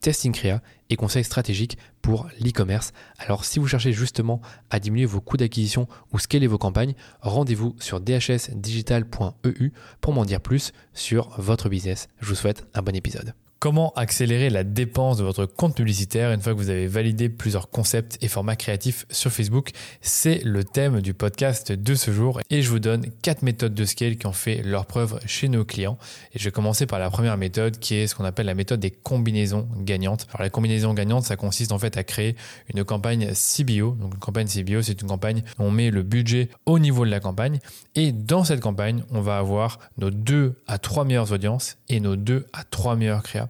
testing créa et conseils stratégiques pour l'e-commerce. Alors si vous cherchez justement à diminuer vos coûts d'acquisition ou scaler vos campagnes, rendez-vous sur dhsdigital.eu pour m'en dire plus sur votre business. Je vous souhaite un bon épisode. Comment accélérer la dépense de votre compte publicitaire une fois que vous avez validé plusieurs concepts et formats créatifs sur Facebook? C'est le thème du podcast de ce jour et je vous donne quatre méthodes de scale qui ont fait leur preuve chez nos clients. Et je vais commencer par la première méthode qui est ce qu'on appelle la méthode des combinaisons gagnantes. Alors la combinaison gagnante, ça consiste en fait à créer une campagne CBO. Donc une campagne CBO, c'est une campagne où on met le budget au niveau de la campagne et dans cette campagne, on va avoir nos deux à trois meilleures audiences et nos deux à trois meilleurs créas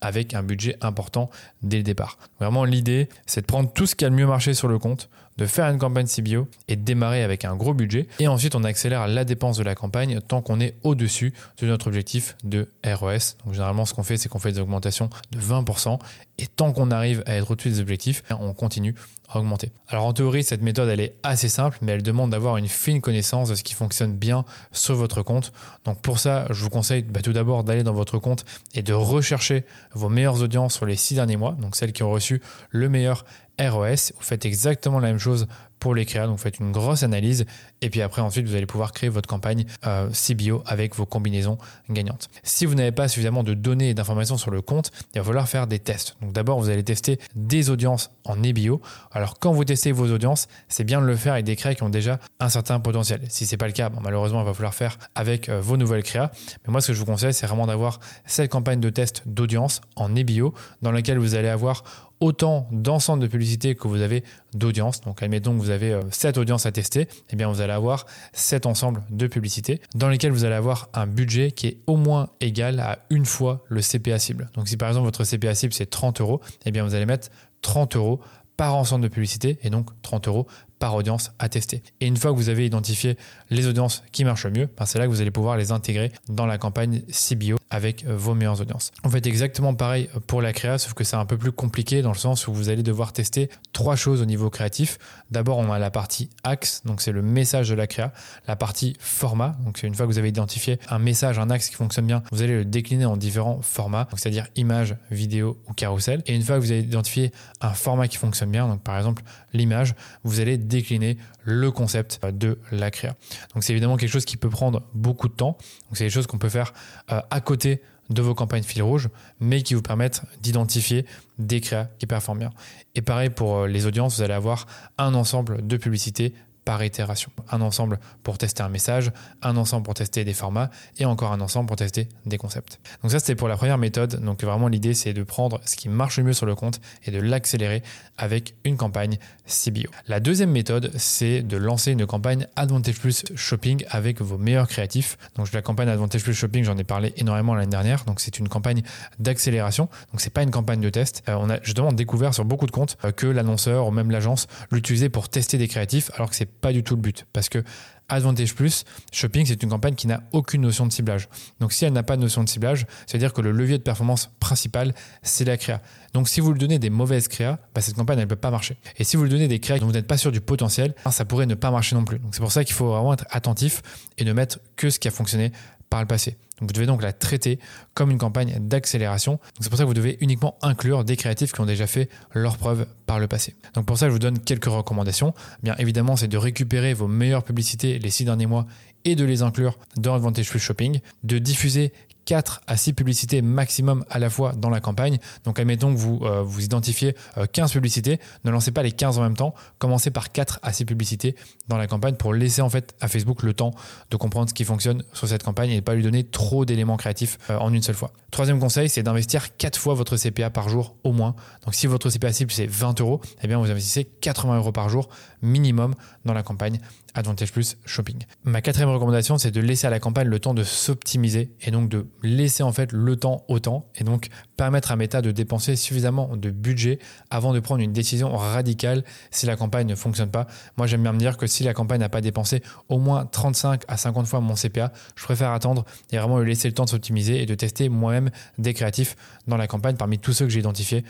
avec un budget important dès le départ. Vraiment, l'idée, c'est de prendre tout ce qui a le mieux marché sur le compte, de faire une campagne CBO et de démarrer avec un gros budget. Et ensuite, on accélère la dépense de la campagne tant qu'on est au-dessus de notre objectif de ROS. Donc, généralement, ce qu'on fait, c'est qu'on fait des augmentations de 20%. Et tant qu'on arrive à être au-dessus des objectifs, on continue à augmenter. Alors, en théorie, cette méthode, elle est assez simple, mais elle demande d'avoir une fine connaissance de ce qui fonctionne bien sur votre compte. Donc, pour ça, je vous conseille bah, tout d'abord d'aller dans votre compte et de rechercher vos meilleures audiences sur les six derniers mois, donc celles qui ont reçu le meilleur ROS. Vous faites exactement la même chose pour les créas. Donc, faites une grosse analyse et puis après, ensuite, vous allez pouvoir créer votre campagne euh, CBO avec vos combinaisons gagnantes. Si vous n'avez pas suffisamment de données et d'informations sur le compte, il va falloir faire des tests. Donc, d'abord, vous allez tester des audiences en EBO. Alors, quand vous testez vos audiences, c'est bien de le faire avec des créas qui ont déjà un certain potentiel. Si c'est pas le cas, malheureusement, il va falloir faire avec euh, vos nouvelles créas. Mais moi, ce que je vous conseille, c'est vraiment d'avoir cette campagne de test d'audience en EBO dans laquelle vous allez avoir autant d'ensemble de publicité que vous avez d'audience. Donc, admettons que vous avez 7 euh, audiences à tester, eh bien, vous allez avoir cet ensemble de publicités dans lesquelles vous allez avoir un budget qui est au moins égal à une fois le CPA cible. Donc, si par exemple votre CPA cible c'est 30 euros, eh bien, vous allez mettre 30 euros par ensemble de publicité et donc 30 euros par audience à tester. Et une fois que vous avez identifié les audiences qui marchent le mieux, ben, c'est là que vous allez pouvoir les intégrer dans la campagne CBO avec euh, vos meilleures audiences. On fait exactement pareil pour la créa, sauf que c'est un peu plus compliqué dans le sens où vous allez devoir tester trois choses au niveau créatif. D'abord, on a la partie axe, donc c'est le message de la créa, la partie format, donc une fois que vous avez identifié un message, un axe qui fonctionne bien, vous allez le décliner en différents formats, c'est-à-dire image, vidéo ou carrousel. Et une fois que vous avez identifié un format qui fonctionne bien, donc par exemple l'image, vous allez décliner le concept de la créa. Donc c'est évidemment quelque chose qui peut prendre beaucoup de temps. Donc c'est des choses qu'on peut faire euh, à côté de vos campagnes fil rouge, mais qui vous permettent d'identifier des créas qui performent bien. Et pareil pour euh, les audiences, vous allez avoir un ensemble de publicités par itération. Un ensemble pour tester un message, un ensemble pour tester des formats et encore un ensemble pour tester des concepts. Donc ça c'était pour la première méthode. Donc vraiment l'idée c'est de prendre ce qui marche le mieux sur le compte et de l'accélérer avec une campagne CBO. La deuxième méthode c'est de lancer une campagne Advantage Plus Shopping avec vos meilleurs créatifs. Donc la campagne Advantage Plus Shopping j'en ai parlé énormément l'année dernière. Donc c'est une campagne d'accélération. Donc c'est pas une campagne de test. Euh, on a justement découvert sur beaucoup de comptes euh, que l'annonceur ou même l'agence l'utilisait pour tester des créatifs alors que c'est pas du tout le but. Parce que Advantage Plus, Shopping, c'est une campagne qui n'a aucune notion de ciblage. Donc si elle n'a pas de notion de ciblage, c'est-à-dire que le levier de performance principal, c'est la créa. Donc si vous lui donnez des mauvaises créas, bah, cette campagne, elle ne peut pas marcher. Et si vous lui donnez des créas dont vous n'êtes pas sûr du potentiel, ça pourrait ne pas marcher non plus. Donc c'est pour ça qu'il faut vraiment être attentif et ne mettre que ce qui a fonctionné par le passé. Vous devez donc la traiter comme une campagne d'accélération. C'est pour ça que vous devez uniquement inclure des créatifs qui ont déjà fait leurs preuves par le passé. Donc pour ça, je vous donne quelques recommandations. Bien évidemment, c'est de récupérer vos meilleures publicités les six derniers mois et de les inclure dans Advantage Plus Shopping, de diffuser 4 à 6 publicités maximum à la fois dans la campagne. Donc admettons que vous, euh, vous identifiez 15 publicités, ne lancez pas les 15 en même temps, commencez par 4 à 6 publicités dans la campagne pour laisser en fait à Facebook le temps de comprendre ce qui fonctionne sur cette campagne et ne pas lui donner trop d'éléments créatifs en une seule fois. Troisième conseil, c'est d'investir 4 fois votre CPA par jour au moins. Donc si votre CPA cible c'est 20 euros, eh bien vous investissez 80 euros par jour minimum dans la campagne Advantage Plus Shopping. Ma quatrième recommandation, c'est de laisser à la campagne le temps de s'optimiser et donc de laisser en fait le temps au temps et donc permettre à Meta de dépenser suffisamment de budget avant de prendre une décision radicale si la campagne ne fonctionne pas. Moi, j'aime bien me dire que si la campagne n'a pas dépensé au moins 35 à 50 fois mon CPA, je préfère attendre et vraiment lui laisser le temps de s'optimiser et de tester moi-même des créatifs dans la campagne parmi tous ceux que j'ai identifiés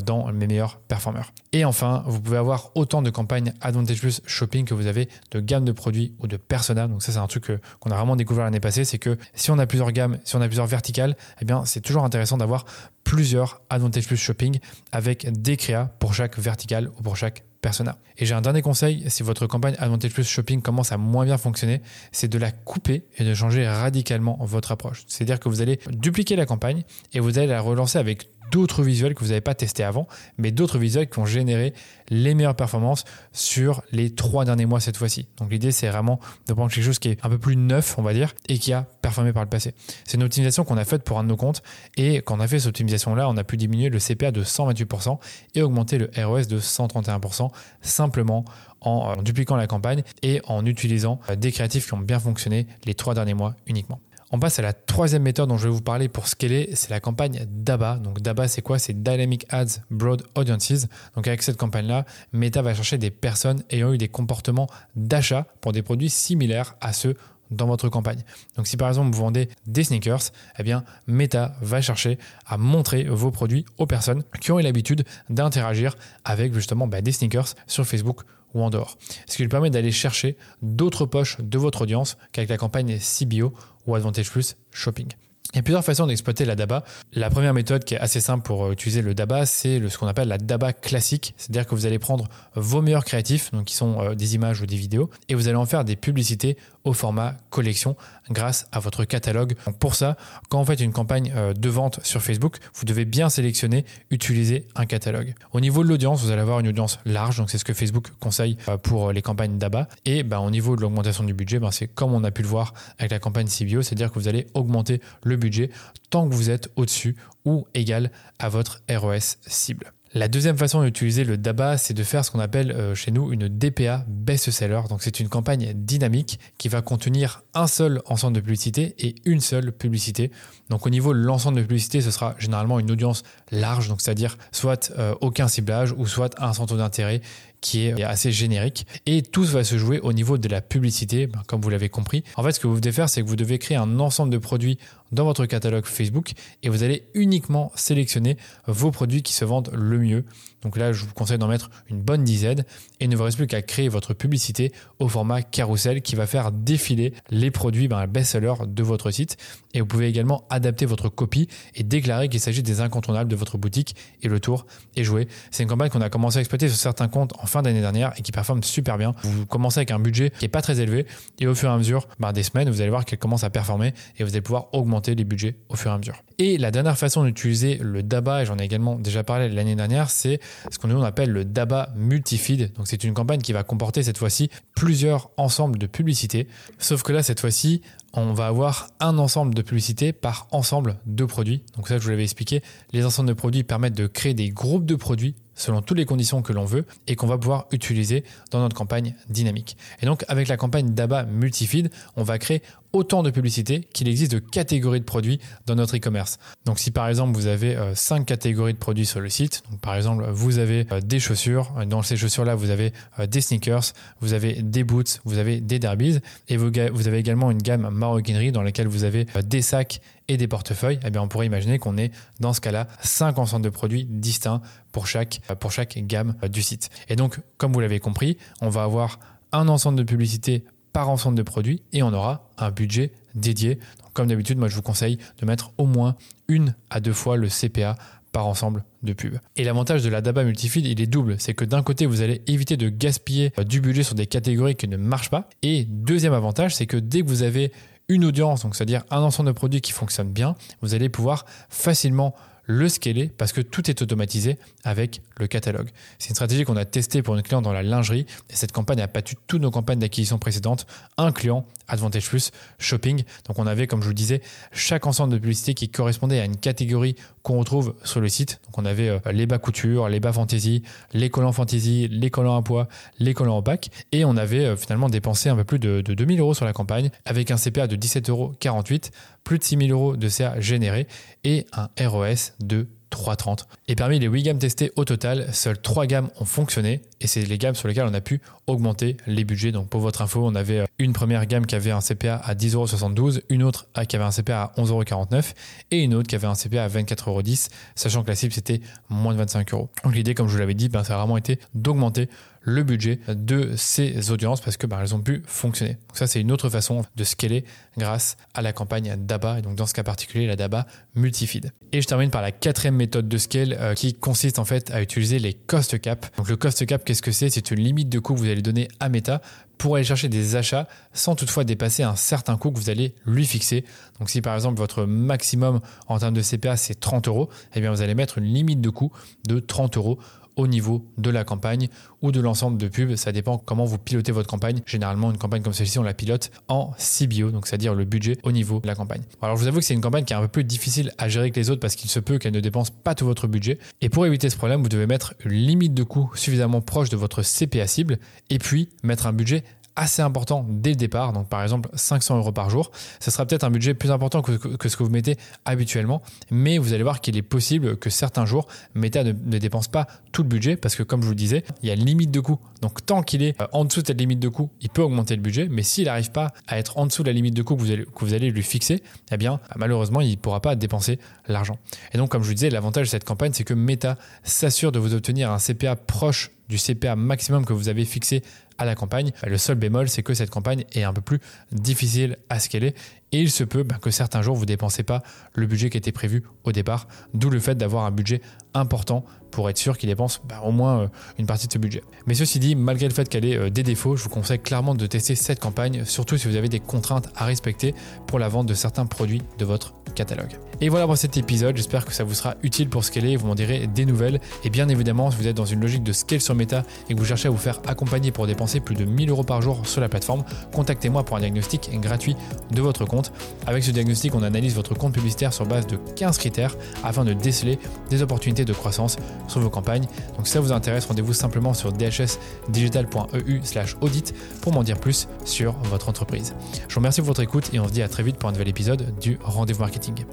dans mes meilleurs performeurs. Et enfin, vous pouvez avoir autant de campagnes Advantage Plus Shopping que vous avez de gamme de produits ou de persona. Donc ça, c'est un truc qu'on a vraiment découvert l'année passée, c'est que si on a plusieurs gammes, si on a plusieurs verticales, eh bien, c'est toujours intéressant d'avoir plusieurs Advantage Plus Shopping avec des créas pour chaque verticale ou pour chaque persona. Et j'ai un dernier conseil, si votre campagne Advantage Plus Shopping commence à moins bien fonctionner, c'est de la couper et de changer radicalement votre approche. C'est-à-dire que vous allez dupliquer la campagne et vous allez la relancer avec d'autres visuels que vous n'avez pas testés avant, mais d'autres visuels qui ont généré les meilleures performances sur les trois derniers mois cette fois-ci. Donc l'idée, c'est vraiment de prendre quelque chose qui est un peu plus neuf, on va dire, et qui a performé par le passé. C'est une optimisation qu'on a faite pour un de nos comptes, et quand on a fait cette optimisation-là, on a pu diminuer le CPA de 128% et augmenter le ROS de 131%, simplement en dupliquant la campagne et en utilisant des créatifs qui ont bien fonctionné les trois derniers mois uniquement. On passe à la troisième méthode dont je vais vous parler pour scaler, c'est la campagne DABA. Donc DABA, c'est quoi? C'est Dynamic Ads Broad Audiences. Donc avec cette campagne-là, Meta va chercher des personnes ayant eu des comportements d'achat pour des produits similaires à ceux dans votre campagne. Donc si par exemple vous vendez des sneakers, eh bien Meta va chercher à montrer vos produits aux personnes qui ont eu l'habitude d'interagir avec justement bah, des sneakers sur Facebook ou en dehors. Ce qui lui permet d'aller chercher d'autres poches de votre audience qu'avec la campagne CBO ou Advantage Plus Shopping. Il y a plusieurs façons d'exploiter la DABA. La première méthode qui est assez simple pour euh, utiliser le DABA, c'est ce qu'on appelle la DABA classique. C'est-à-dire que vous allez prendre vos meilleurs créatifs, donc qui sont euh, des images ou des vidéos, et vous allez en faire des publicités au format collection grâce à votre catalogue. pour ça, quand vous faites une campagne euh, de vente sur Facebook, vous devez bien sélectionner, utiliser un catalogue. Au niveau de l'audience, vous allez avoir une audience large, donc c'est ce que Facebook conseille pour les campagnes d'ABA. Et ben, au niveau de l'augmentation du budget, ben, c'est comme on a pu le voir avec la campagne CBO, c'est-à-dire que vous allez augmenter le budget tant que vous êtes au-dessus ou égal à votre ROS cible. La deuxième façon d'utiliser le DABA, c'est de faire ce qu'on appelle euh, chez nous une DPA best-seller. Donc c'est une campagne dynamique qui va contenir un seul ensemble de publicité et une seule publicité. Donc au niveau de l'ensemble de publicité, ce sera généralement une audience large, c'est-à-dire soit euh, aucun ciblage ou soit un centre d'intérêt qui est assez générique. Et tout va se jouer au niveau de la publicité, ben, comme vous l'avez compris. En fait, ce que vous devez faire, c'est que vous devez créer un ensemble de produits dans votre catalogue Facebook et vous allez uniquement sélectionner vos produits qui se vendent le mieux. Donc là, je vous conseille d'en mettre une bonne dizaine et ne vous reste plus qu'à créer votre publicité au format carousel qui va faire défiler les produits ben, best-sellers de votre site. Et vous pouvez également adapter votre copie et déclarer qu'il s'agit des incontournables de votre boutique et le tour est joué. C'est une campagne qu'on a commencé à exploiter sur certains comptes en fin d'année dernière et qui performe super bien. Vous commencez avec un budget qui est pas très élevé et au fur et à mesure ben, des semaines, vous allez voir qu'elle commence à performer et vous allez pouvoir augmenter les budgets au fur et à mesure. Et la dernière façon d'utiliser le DABA, et j'en ai également déjà parlé l'année dernière, c'est ce qu'on appelle le DABA multifeed. Donc c'est une campagne qui va comporter cette fois-ci plusieurs ensembles de publicités. Sauf que là, cette fois-ci, on va avoir un ensemble de publicités par ensemble de produits. Donc ça, je vous l'avais expliqué, les ensembles de produits permettent de créer des groupes de produits selon toutes les conditions que l'on veut et qu'on va pouvoir utiliser dans notre campagne dynamique. Et donc avec la campagne d'ABA Multifeed, on va créer autant de publicités qu'il existe de catégories de produits dans notre e-commerce. Donc si par exemple vous avez euh, cinq catégories de produits sur le site, par exemple vous avez euh, des chaussures, dans ces chaussures-là vous avez euh, des sneakers, vous avez des boots, vous avez des derbies et vous avez également une gamme maroquinerie dans laquelle vous avez des sacs et des portefeuilles, eh bien on pourrait imaginer qu'on est dans ce cas-là cinq ensembles de produits distincts pour chaque, pour chaque gamme du site. Et donc, comme vous l'avez compris, on va avoir un ensemble de publicités par ensemble de produits et on aura un budget dédié. comme d'habitude, moi je vous conseille de mettre au moins une à deux fois le CPA par ensemble de pubs. Et l'avantage de la DABA multifeed, il est double. C'est que d'un côté, vous allez éviter de gaspiller du budget sur des catégories qui ne marchent pas. Et deuxième avantage, c'est que dès que vous avez une audience, donc c'est-à-dire un ensemble de produits qui fonctionne bien, vous allez pouvoir facilement le scaler parce que tout est automatisé avec le catalogue. C'est une stratégie qu'on a testée pour une cliente dans la lingerie et cette campagne a battu toutes nos campagnes d'acquisition précédentes, incluant Advantage Plus Shopping. Donc on avait, comme je vous le disais, chaque ensemble de publicité qui correspondait à une catégorie qu'on retrouve sur le site. Donc on avait euh, les bas couture, les bas fantasy, les collants fantasy, les collants à poids, les collants opaques et on avait euh, finalement dépensé un peu plus de, de 2000 euros sur la campagne avec un CPA de 17,48 euros, plus de 6000 euros de CA généré et un ROS de 3,30. Et parmi les 8 gammes testées au total, seules 3 gammes ont fonctionné et c'est les gammes sur lesquelles on a pu augmenter les budgets. Donc pour votre info, on avait euh, une première gamme qui avait un CPA à 10,72€, une autre qui avait un CPA à 11,49€ et une autre qui avait un CPA à 24,10€, sachant que la cible c'était moins de 25 euros. Donc l'idée, comme je vous l'avais dit, ben, ça a vraiment été d'augmenter le budget de ces audiences parce que bah, elles ont pu fonctionner. Donc ça, c'est une autre façon de scaler grâce à la campagne DABA et donc dans ce cas particulier, la DABA multifeed. Et je termine par la quatrième méthode de scale euh, qui consiste en fait à utiliser les cost cap. Donc le cost cap, qu'est-ce que c'est? C'est une limite de coût que vous allez donner à Meta pour aller chercher des achats sans toutefois dépasser un certain coût que vous allez lui fixer. Donc si par exemple votre maximum en termes de CPA c'est 30 euros, eh bien vous allez mettre une limite de coût de 30 euros au niveau de la campagne ou de l'ensemble de pubs. Ça dépend comment vous pilotez votre campagne. Généralement, une campagne comme celle-ci, on la pilote en CBO, donc c'est-à-dire le budget au niveau de la campagne. Alors, je vous avoue que c'est une campagne qui est un peu plus difficile à gérer que les autres parce qu'il se peut qu'elle ne dépense pas tout votre budget. Et pour éviter ce problème, vous devez mettre une limite de coût suffisamment proche de votre CPA cible et puis mettre un budget assez important dès le départ, donc par exemple 500 euros par jour. Ce sera peut-être un budget plus important que, ce que vous mettez habituellement, mais vous allez voir qu'il est possible que certains jours, Meta ne, dépense pas tout le budget parce que comme je vous le disais, il y a une limite de coût. Donc tant qu'il est euh, en dessous de cette limite de coût, il peut augmenter le budget, mais s'il n'arrive pas à être en dessous de la limite de coût que vous allez, que vous allez lui fixer, eh bien malheureusement, il ne pourra pas dépenser l'argent. Et donc comme je vous disais, l'avantage de cette campagne, c'est que Meta s'assure de vous obtenir un CPA proche du CPA maximum que vous avez fixé la campagne. Le seul bémol, c'est que cette campagne est un peu plus difficile à scaler et il se peut bah, que certains jours vous ne dépensez pas le budget qui était prévu au départ, d'où le fait d'avoir un budget important pour être sûr qu'il dépense bah, au moins euh, une partie de ce budget. Mais ceci dit, malgré le fait qu'elle ait euh, des défauts, je vous conseille clairement de tester cette campagne, surtout si vous avez des contraintes à respecter pour la vente de certains produits de votre catalogue. Et voilà pour cet épisode, j'espère que ça vous sera utile pour scaler, vous m'en direz des nouvelles. Et bien évidemment, si vous êtes dans une logique de scale sur Meta et que vous cherchez à vous faire accompagner pour dépenser plus de 1000 euros par jour sur la plateforme, contactez-moi pour un diagnostic gratuit de votre compte. Avec ce diagnostic, on analyse votre compte publicitaire sur base de 15 critères afin de déceler des opportunités de croissance sur vos campagnes. Donc si ça vous intéresse, rendez-vous simplement sur dhsdigital.eu audit pour m'en dire plus sur votre entreprise. Je vous remercie pour votre écoute et on se dit à très vite pour un nouvel épisode du Rendez-vous Marketing.